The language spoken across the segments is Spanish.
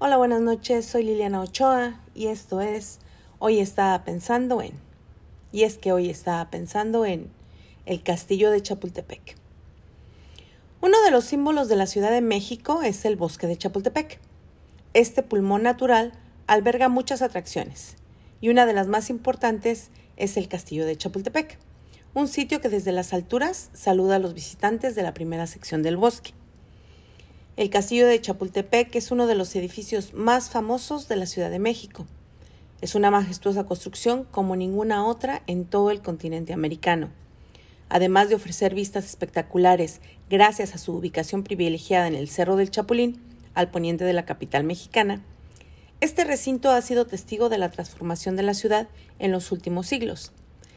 Hola, buenas noches, soy Liliana Ochoa y esto es Hoy estaba pensando en. Y es que hoy estaba pensando en el castillo de Chapultepec. Uno de los símbolos de la Ciudad de México es el bosque de Chapultepec. Este pulmón natural alberga muchas atracciones y una de las más importantes es el castillo de Chapultepec, un sitio que desde las alturas saluda a los visitantes de la primera sección del bosque. El castillo de Chapultepec es uno de los edificios más famosos de la Ciudad de México. Es una majestuosa construcción como ninguna otra en todo el continente americano. Además de ofrecer vistas espectaculares gracias a su ubicación privilegiada en el Cerro del Chapulín, al poniente de la capital mexicana, este recinto ha sido testigo de la transformación de la ciudad en los últimos siglos,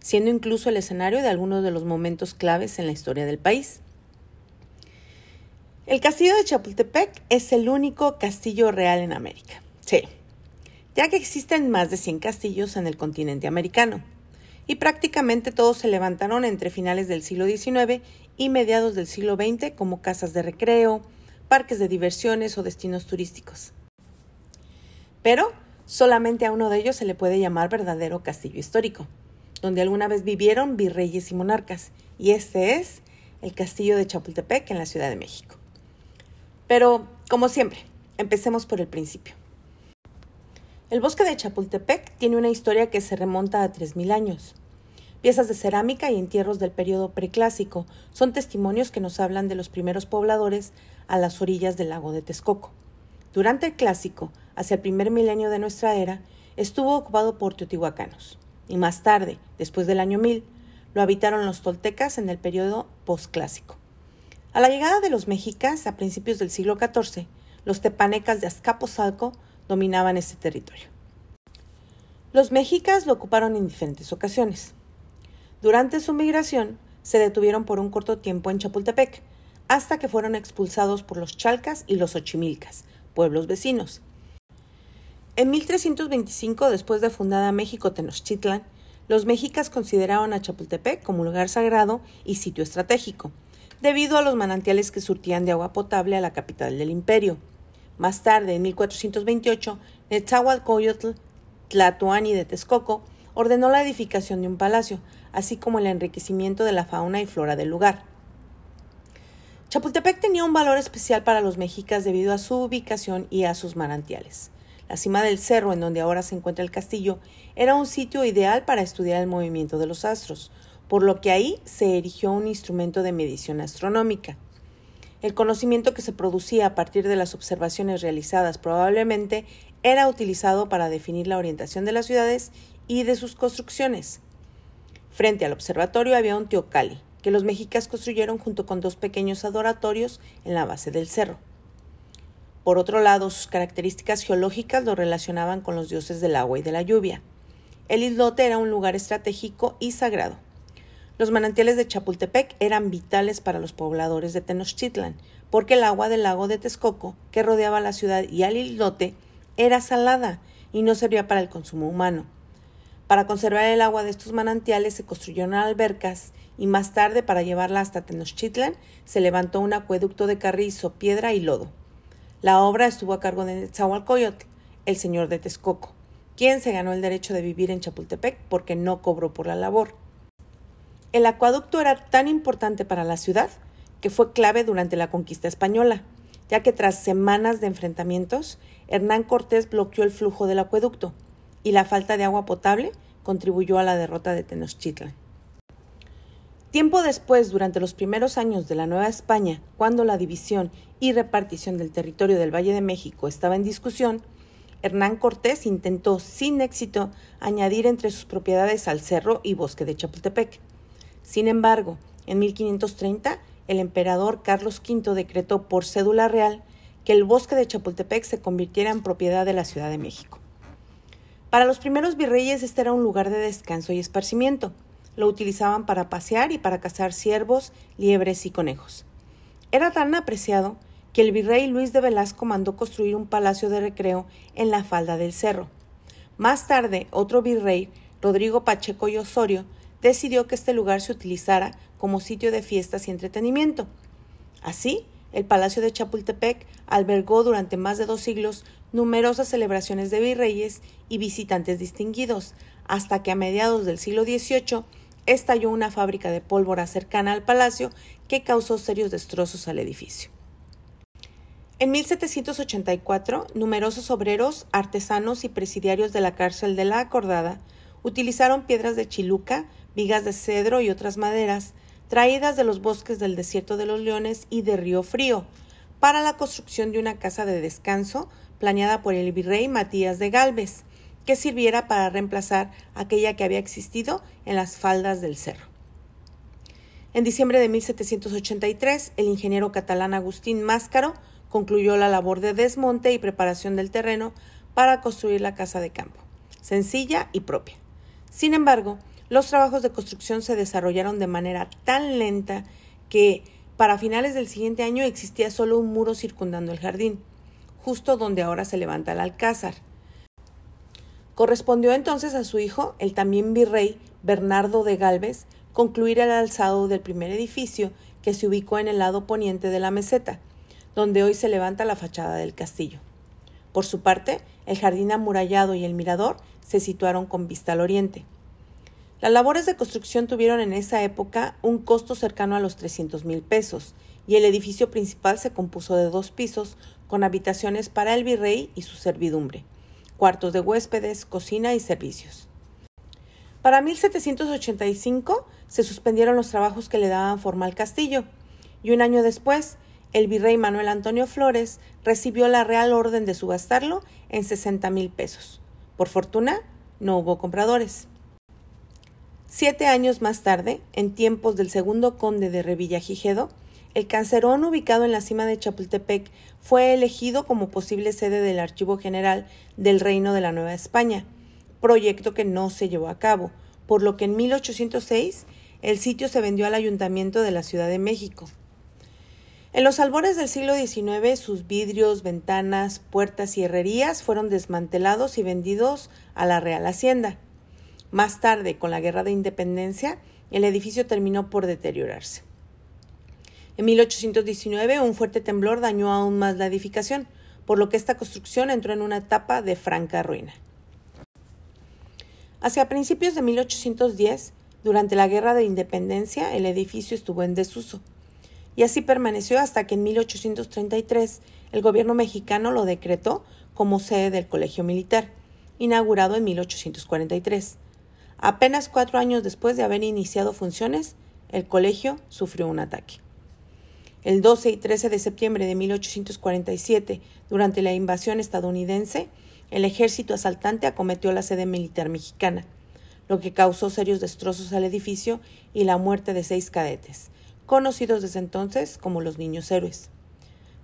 siendo incluso el escenario de algunos de los momentos claves en la historia del país. El castillo de Chapultepec es el único castillo real en América. Sí, ya que existen más de 100 castillos en el continente americano, y prácticamente todos se levantaron entre finales del siglo XIX y mediados del siglo XX como casas de recreo, parques de diversiones o destinos turísticos. Pero solamente a uno de ellos se le puede llamar verdadero castillo histórico, donde alguna vez vivieron virreyes y monarcas, y este es el castillo de Chapultepec en la Ciudad de México. Pero, como siempre, empecemos por el principio. El bosque de Chapultepec tiene una historia que se remonta a 3.000 años. Piezas de cerámica y entierros del periodo preclásico son testimonios que nos hablan de los primeros pobladores a las orillas del lago de Texcoco. Durante el clásico, hacia el primer milenio de nuestra era, estuvo ocupado por teotihuacanos, y más tarde, después del año 1000, lo habitaron los toltecas en el periodo postclásico. A la llegada de los mexicas a principios del siglo XIV, los tepanecas de Azcapotzalco dominaban este territorio. Los mexicas lo ocuparon en diferentes ocasiones. Durante su migración, se detuvieron por un corto tiempo en Chapultepec, hasta que fueron expulsados por los chalcas y los ochimilcas, pueblos vecinos. En 1325, después de fundada México Tenochtitlan, los mexicas consideraron a Chapultepec como lugar sagrado y sitio estratégico, debido a los manantiales que surtían de agua potable a la capital del imperio. Más tarde, en 1428, Netzahualcoyotl, Tlatoani de Texcoco, ordenó la edificación de un palacio, así como el enriquecimiento de la fauna y flora del lugar. Chapultepec tenía un valor especial para los mexicas debido a su ubicación y a sus manantiales. La cima del cerro en donde ahora se encuentra el castillo era un sitio ideal para estudiar el movimiento de los astros, por lo que ahí se erigió un instrumento de medición astronómica. El conocimiento que se producía a partir de las observaciones realizadas probablemente era utilizado para definir la orientación de las ciudades y de sus construcciones. Frente al observatorio había un teocali, que los mexicas construyeron junto con dos pequeños adoratorios en la base del cerro. Por otro lado, sus características geológicas lo relacionaban con los dioses del agua y de la lluvia. El islote era un lugar estratégico y sagrado. Los manantiales de Chapultepec eran vitales para los pobladores de Tenochtitlan, porque el agua del lago de Texcoco, que rodeaba la ciudad y al islote, era salada y no servía para el consumo humano. Para conservar el agua de estos manantiales se construyeron albercas y más tarde para llevarla hasta Tenochtitlan se levantó un acueducto de carrizo, piedra y lodo. La obra estuvo a cargo de Netzahualcoyotl, el señor de Texcoco, quien se ganó el derecho de vivir en Chapultepec porque no cobró por la labor. El acueducto era tan importante para la ciudad que fue clave durante la conquista española, ya que tras semanas de enfrentamientos, Hernán Cortés bloqueó el flujo del acueducto y la falta de agua potable contribuyó a la derrota de Tenochtitlan. Tiempo después, durante los primeros años de la Nueva España, cuando la división y repartición del territorio del Valle de México estaba en discusión, Hernán Cortés intentó, sin éxito, añadir entre sus propiedades al cerro y bosque de Chapultepec. Sin embargo, en 1530, el emperador Carlos V decretó por cédula real que el bosque de Chapultepec se convirtiera en propiedad de la Ciudad de México. Para los primeros virreyes este era un lugar de descanso y esparcimiento. Lo utilizaban para pasear y para cazar ciervos, liebres y conejos. Era tan apreciado que el virrey Luis de Velasco mandó construir un palacio de recreo en la falda del cerro. Más tarde, otro virrey, Rodrigo Pacheco y Osorio, decidió que este lugar se utilizara como sitio de fiestas y entretenimiento. Así, el Palacio de Chapultepec albergó durante más de dos siglos numerosas celebraciones de virreyes y visitantes distinguidos, hasta que a mediados del siglo XVIII estalló una fábrica de pólvora cercana al palacio que causó serios destrozos al edificio. En 1784, numerosos obreros, artesanos y presidiarios de la cárcel de la Acordada utilizaron piedras de chiluca, vigas de cedro y otras maderas traídas de los bosques del desierto de los leones y de Río Frío, para la construcción de una casa de descanso planeada por el virrey Matías de Galvez, que sirviera para reemplazar aquella que había existido en las faldas del cerro. En diciembre de 1783, el ingeniero catalán Agustín Máscaro concluyó la labor de desmonte y preparación del terreno para construir la casa de campo, sencilla y propia. Sin embargo, los trabajos de construcción se desarrollaron de manera tan lenta que para finales del siguiente año existía solo un muro circundando el jardín, justo donde ahora se levanta el alcázar. Correspondió entonces a su hijo, el también virrey Bernardo de Galvez, concluir el alzado del primer edificio que se ubicó en el lado poniente de la meseta, donde hoy se levanta la fachada del castillo. Por su parte, el jardín amurallado y el mirador se situaron con vista al oriente. Las labores de construcción tuvieron en esa época un costo cercano a los 300 mil pesos y el edificio principal se compuso de dos pisos con habitaciones para el virrey y su servidumbre, cuartos de huéspedes, cocina y servicios. Para 1785 se suspendieron los trabajos que le daban forma al castillo y un año después el virrey Manuel Antonio Flores recibió la real orden de subastarlo en 60 mil pesos. Por fortuna, no hubo compradores. Siete años más tarde, en tiempos del segundo conde de Revillagigedo, el cancerón ubicado en la cima de Chapultepec fue elegido como posible sede del Archivo General del Reino de la Nueva España, proyecto que no se llevó a cabo, por lo que en 1806 el sitio se vendió al Ayuntamiento de la Ciudad de México. En los albores del siglo XIX, sus vidrios, ventanas, puertas y herrerías fueron desmantelados y vendidos a la Real Hacienda. Más tarde, con la Guerra de Independencia, el edificio terminó por deteriorarse. En 1819, un fuerte temblor dañó aún más la edificación, por lo que esta construcción entró en una etapa de franca ruina. Hacia principios de 1810, durante la Guerra de Independencia, el edificio estuvo en desuso, y así permaneció hasta que en 1833 el gobierno mexicano lo decretó como sede del Colegio Militar, inaugurado en 1843. Apenas cuatro años después de haber iniciado funciones, el colegio sufrió un ataque. El 12 y 13 de septiembre de 1847, durante la invasión estadounidense, el ejército asaltante acometió la sede militar mexicana, lo que causó serios destrozos al edificio y la muerte de seis cadetes, conocidos desde entonces como los niños héroes.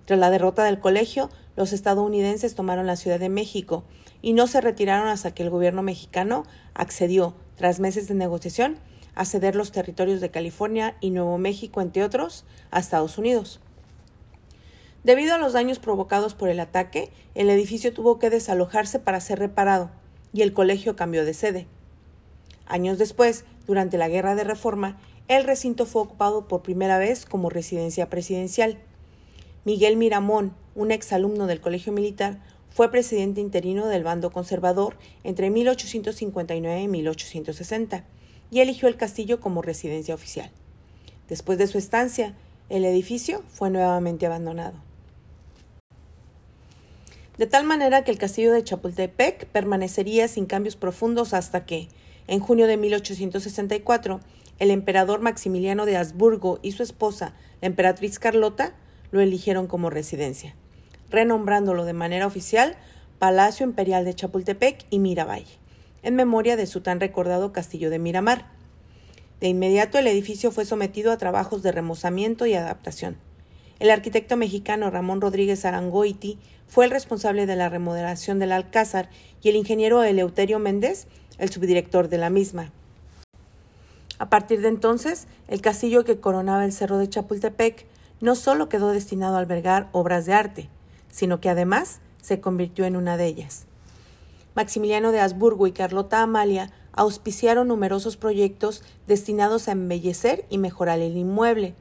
Tras la derrota del colegio, los estadounidenses tomaron la Ciudad de México y no se retiraron hasta que el gobierno mexicano accedió tras meses de negociación, a ceder los territorios de California y Nuevo México, entre otros, a Estados Unidos. Debido a los daños provocados por el ataque, el edificio tuvo que desalojarse para ser reparado y el colegio cambió de sede. Años después, durante la Guerra de Reforma, el recinto fue ocupado por primera vez como residencia presidencial. Miguel Miramón, un exalumno del Colegio Militar, fue presidente interino del bando conservador entre 1859 y 1860 y eligió el castillo como residencia oficial. Después de su estancia, el edificio fue nuevamente abandonado. De tal manera que el castillo de Chapultepec permanecería sin cambios profundos hasta que, en junio de 1864, el emperador Maximiliano de Habsburgo y su esposa, la emperatriz Carlota, lo eligieron como residencia renombrándolo de manera oficial Palacio Imperial de Chapultepec y Miravalle, en memoria de su tan recordado castillo de Miramar. De inmediato el edificio fue sometido a trabajos de remozamiento y adaptación. El arquitecto mexicano Ramón Rodríguez Arangoiti fue el responsable de la remodelación del Alcázar y el ingeniero Eleuterio Méndez el subdirector de la misma. A partir de entonces, el castillo que coronaba el cerro de Chapultepec no solo quedó destinado a albergar obras de arte, sino que además se convirtió en una de ellas. Maximiliano de Habsburgo y Carlota Amalia auspiciaron numerosos proyectos destinados a embellecer y mejorar el inmueble.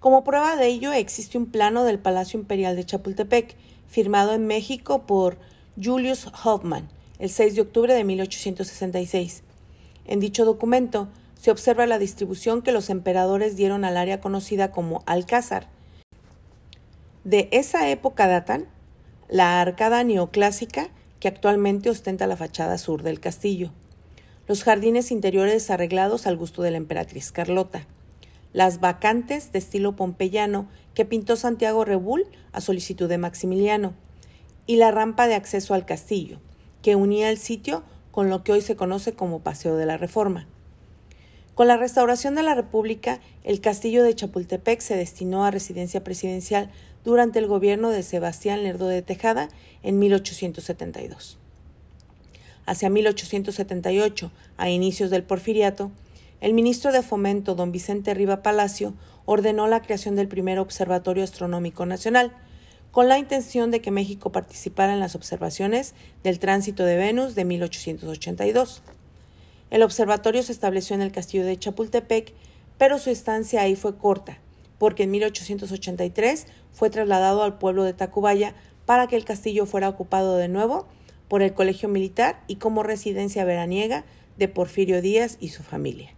Como prueba de ello existe un plano del Palacio Imperial de Chapultepec, firmado en México por Julius Hoffman el 6 de octubre de 1866. En dicho documento se observa la distribución que los emperadores dieron al área conocida como Alcázar. De esa época datan la arcada neoclásica que actualmente ostenta la fachada sur del castillo, los jardines interiores arreglados al gusto de la emperatriz Carlota, las vacantes de estilo pompeyano que pintó Santiago Rebull a solicitud de Maximiliano, y la rampa de acceso al castillo, que unía el sitio con lo que hoy se conoce como Paseo de la Reforma. Con la restauración de la República, el castillo de Chapultepec se destinó a residencia presidencial durante el gobierno de Sebastián Lerdo de Tejada en 1872. Hacia 1878, a inicios del porfiriato, el ministro de Fomento, don Vicente Riva Palacio, ordenó la creación del primer Observatorio Astronómico Nacional, con la intención de que México participara en las observaciones del tránsito de Venus de 1882. El observatorio se estableció en el castillo de Chapultepec, pero su estancia ahí fue corta, porque en 1883 fue trasladado al pueblo de Tacubaya para que el castillo fuera ocupado de nuevo por el Colegio Militar y como residencia veraniega de Porfirio Díaz y su familia.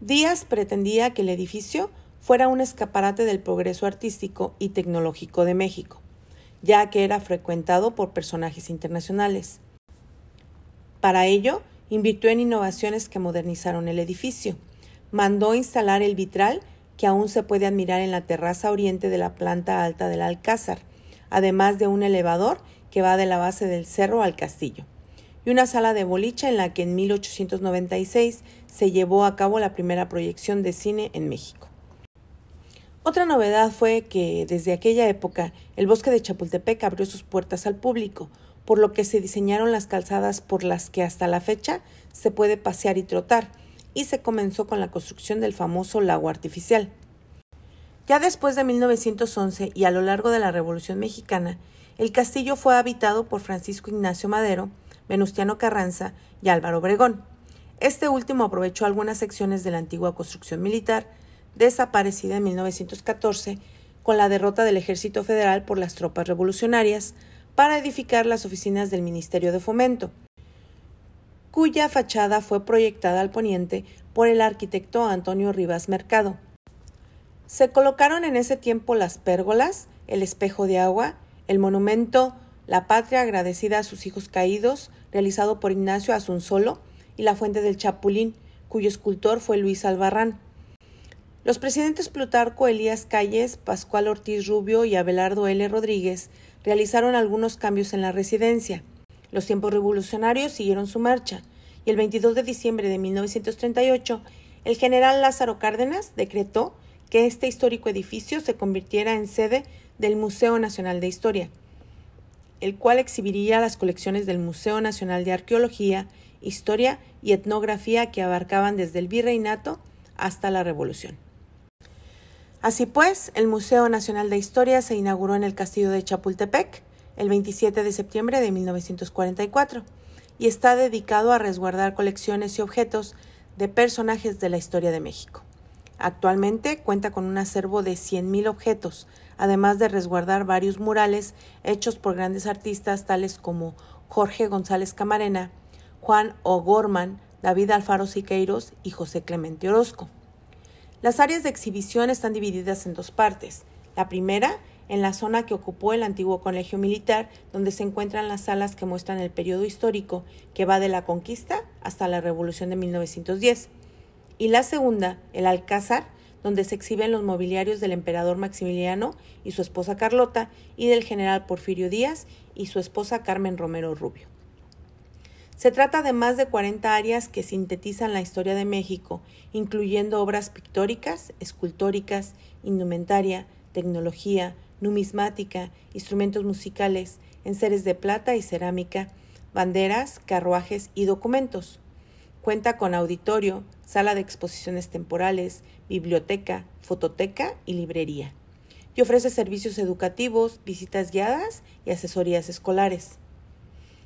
Díaz pretendía que el edificio fuera un escaparate del progreso artístico y tecnológico de México, ya que era frecuentado por personajes internacionales. Para ello, invirtió en innovaciones que modernizaron el edificio. Mandó instalar el vitral que aún se puede admirar en la terraza oriente de la planta alta del Alcázar, además de un elevador que va de la base del cerro al castillo, y una sala de boliche en la que en 1896 se llevó a cabo la primera proyección de cine en México. Otra novedad fue que desde aquella época el bosque de Chapultepec abrió sus puertas al público, por lo que se diseñaron las calzadas por las que hasta la fecha se puede pasear y trotar, y se comenzó con la construcción del famoso lago artificial. Ya después de 1911 y a lo largo de la Revolución Mexicana, el castillo fue habitado por Francisco Ignacio Madero, Venustiano Carranza y Álvaro Obregón. Este último aprovechó algunas secciones de la antigua construcción militar, desaparecida en 1914 con la derrota del ejército federal por las tropas revolucionarias, para edificar las oficinas del Ministerio de Fomento cuya fachada fue proyectada al poniente por el arquitecto Antonio Rivas Mercado. Se colocaron en ese tiempo las pérgolas, el espejo de agua, el monumento La Patria agradecida a sus hijos caídos, realizado por Ignacio Asunzolo, y la fuente del Chapulín, cuyo escultor fue Luis Albarrán. Los presidentes Plutarco Elías Calles, Pascual Ortiz Rubio y Abelardo L. Rodríguez realizaron algunos cambios en la residencia. Los tiempos revolucionarios siguieron su marcha y el 22 de diciembre de 1938 el general Lázaro Cárdenas decretó que este histórico edificio se convirtiera en sede del Museo Nacional de Historia, el cual exhibiría las colecciones del Museo Nacional de Arqueología, Historia y Etnografía que abarcaban desde el virreinato hasta la Revolución. Así pues, el Museo Nacional de Historia se inauguró en el Castillo de Chapultepec, el 27 de septiembre de 1944 y está dedicado a resguardar colecciones y objetos de personajes de la historia de México. Actualmente cuenta con un acervo de 100.000 objetos, además de resguardar varios murales hechos por grandes artistas tales como Jorge González Camarena, Juan O'Gorman, David Alfaro Siqueiros y José Clemente Orozco. Las áreas de exhibición están divididas en dos partes. La primera en la zona que ocupó el antiguo colegio militar, donde se encuentran las salas que muestran el periodo histórico que va de la conquista hasta la revolución de 1910. Y la segunda, el Alcázar, donde se exhiben los mobiliarios del emperador Maximiliano y su esposa Carlota, y del general Porfirio Díaz y su esposa Carmen Romero Rubio. Se trata de más de 40 áreas que sintetizan la historia de México, incluyendo obras pictóricas, escultóricas, indumentaria, tecnología, numismática, instrumentos musicales, enseres de plata y cerámica, banderas, carruajes y documentos. Cuenta con auditorio, sala de exposiciones temporales, biblioteca, fototeca y librería. Y ofrece servicios educativos, visitas guiadas y asesorías escolares.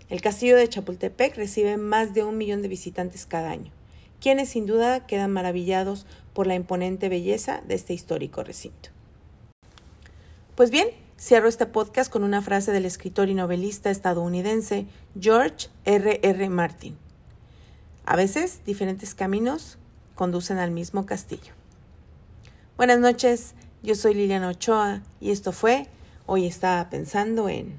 El castillo de Chapultepec recibe más de un millón de visitantes cada año, quienes sin duda quedan maravillados por la imponente belleza de este histórico recinto. Pues bien, Cierro este podcast con una frase del escritor y novelista estadounidense George R. R. Martin. A veces diferentes caminos conducen al mismo castillo. Buenas noches, yo soy Liliana Ochoa y esto fue Hoy estaba pensando en...